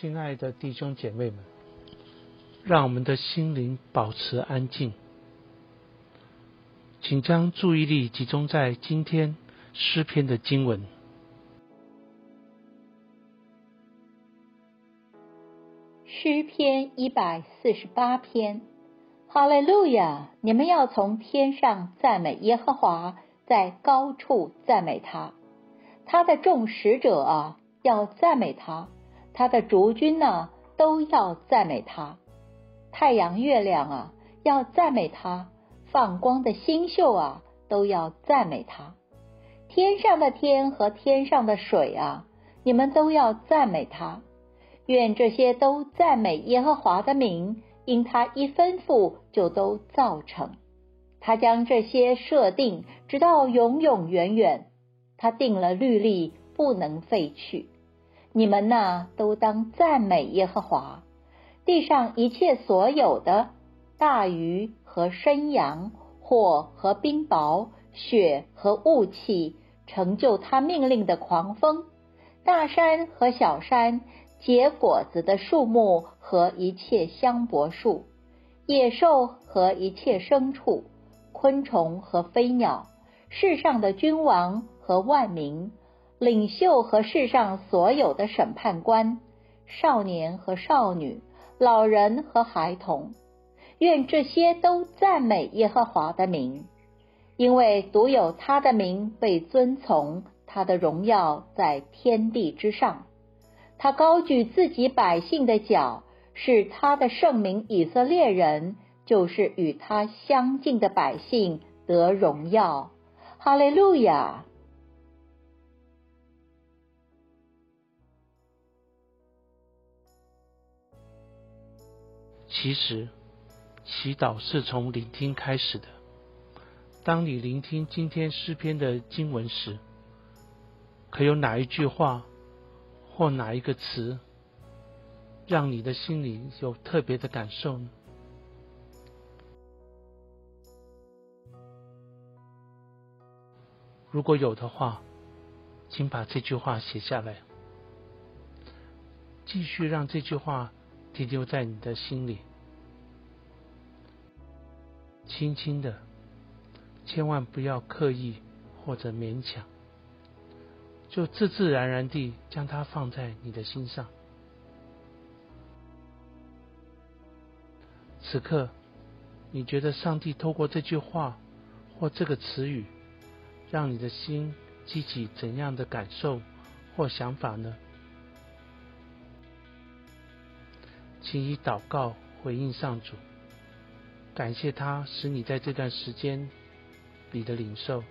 亲爱的弟兄姐妹们，让我们的心灵保持安静，请将注意力集中在今天诗篇的经文。诗篇一百四十八篇，哈利路亚！你们要从天上赞美耶和华，在高处赞美他，他的众使者啊，要赞美他。他的族君呢，都要赞美他；太阳、月亮啊，要赞美他；放光的星宿啊，都要赞美他；天上的天和天上的水啊，你们都要赞美他。愿这些都赞美耶和华的名，因他一吩咐就都造成。他将这些设定，直到永永远远。他定了律例，不能废去。你们呐，都当赞美耶和华。地上一切所有的大鱼和生羊，火和冰雹，雪和雾气，成就他命令的狂风，大山和小山，结果子的树木和一切香柏树，野兽和一切牲畜，昆虫和飞鸟，世上的君王和万民。领袖和世上所有的审判官，少年和少女，老人和孩童，愿这些都赞美耶和华的名，因为独有他的名被尊崇，他的荣耀在天地之上。他高举自己百姓的脚，是他的圣名以色列人，就是与他相近的百姓得荣耀。哈利路亚。其实，祈祷是从聆听开始的。当你聆听今天诗篇的经文时，可有哪一句话或哪一个词，让你的心里有特别的感受呢？如果有的话，请把这句话写下来，继续让这句话。停留在你的心里，轻轻的，千万不要刻意或者勉强，就自自然然地将它放在你的心上。此刻，你觉得上帝透过这句话或这个词语，让你的心激起怎样的感受或想法呢？请以祷告回应上主，感谢他使你在这段时间里的领受。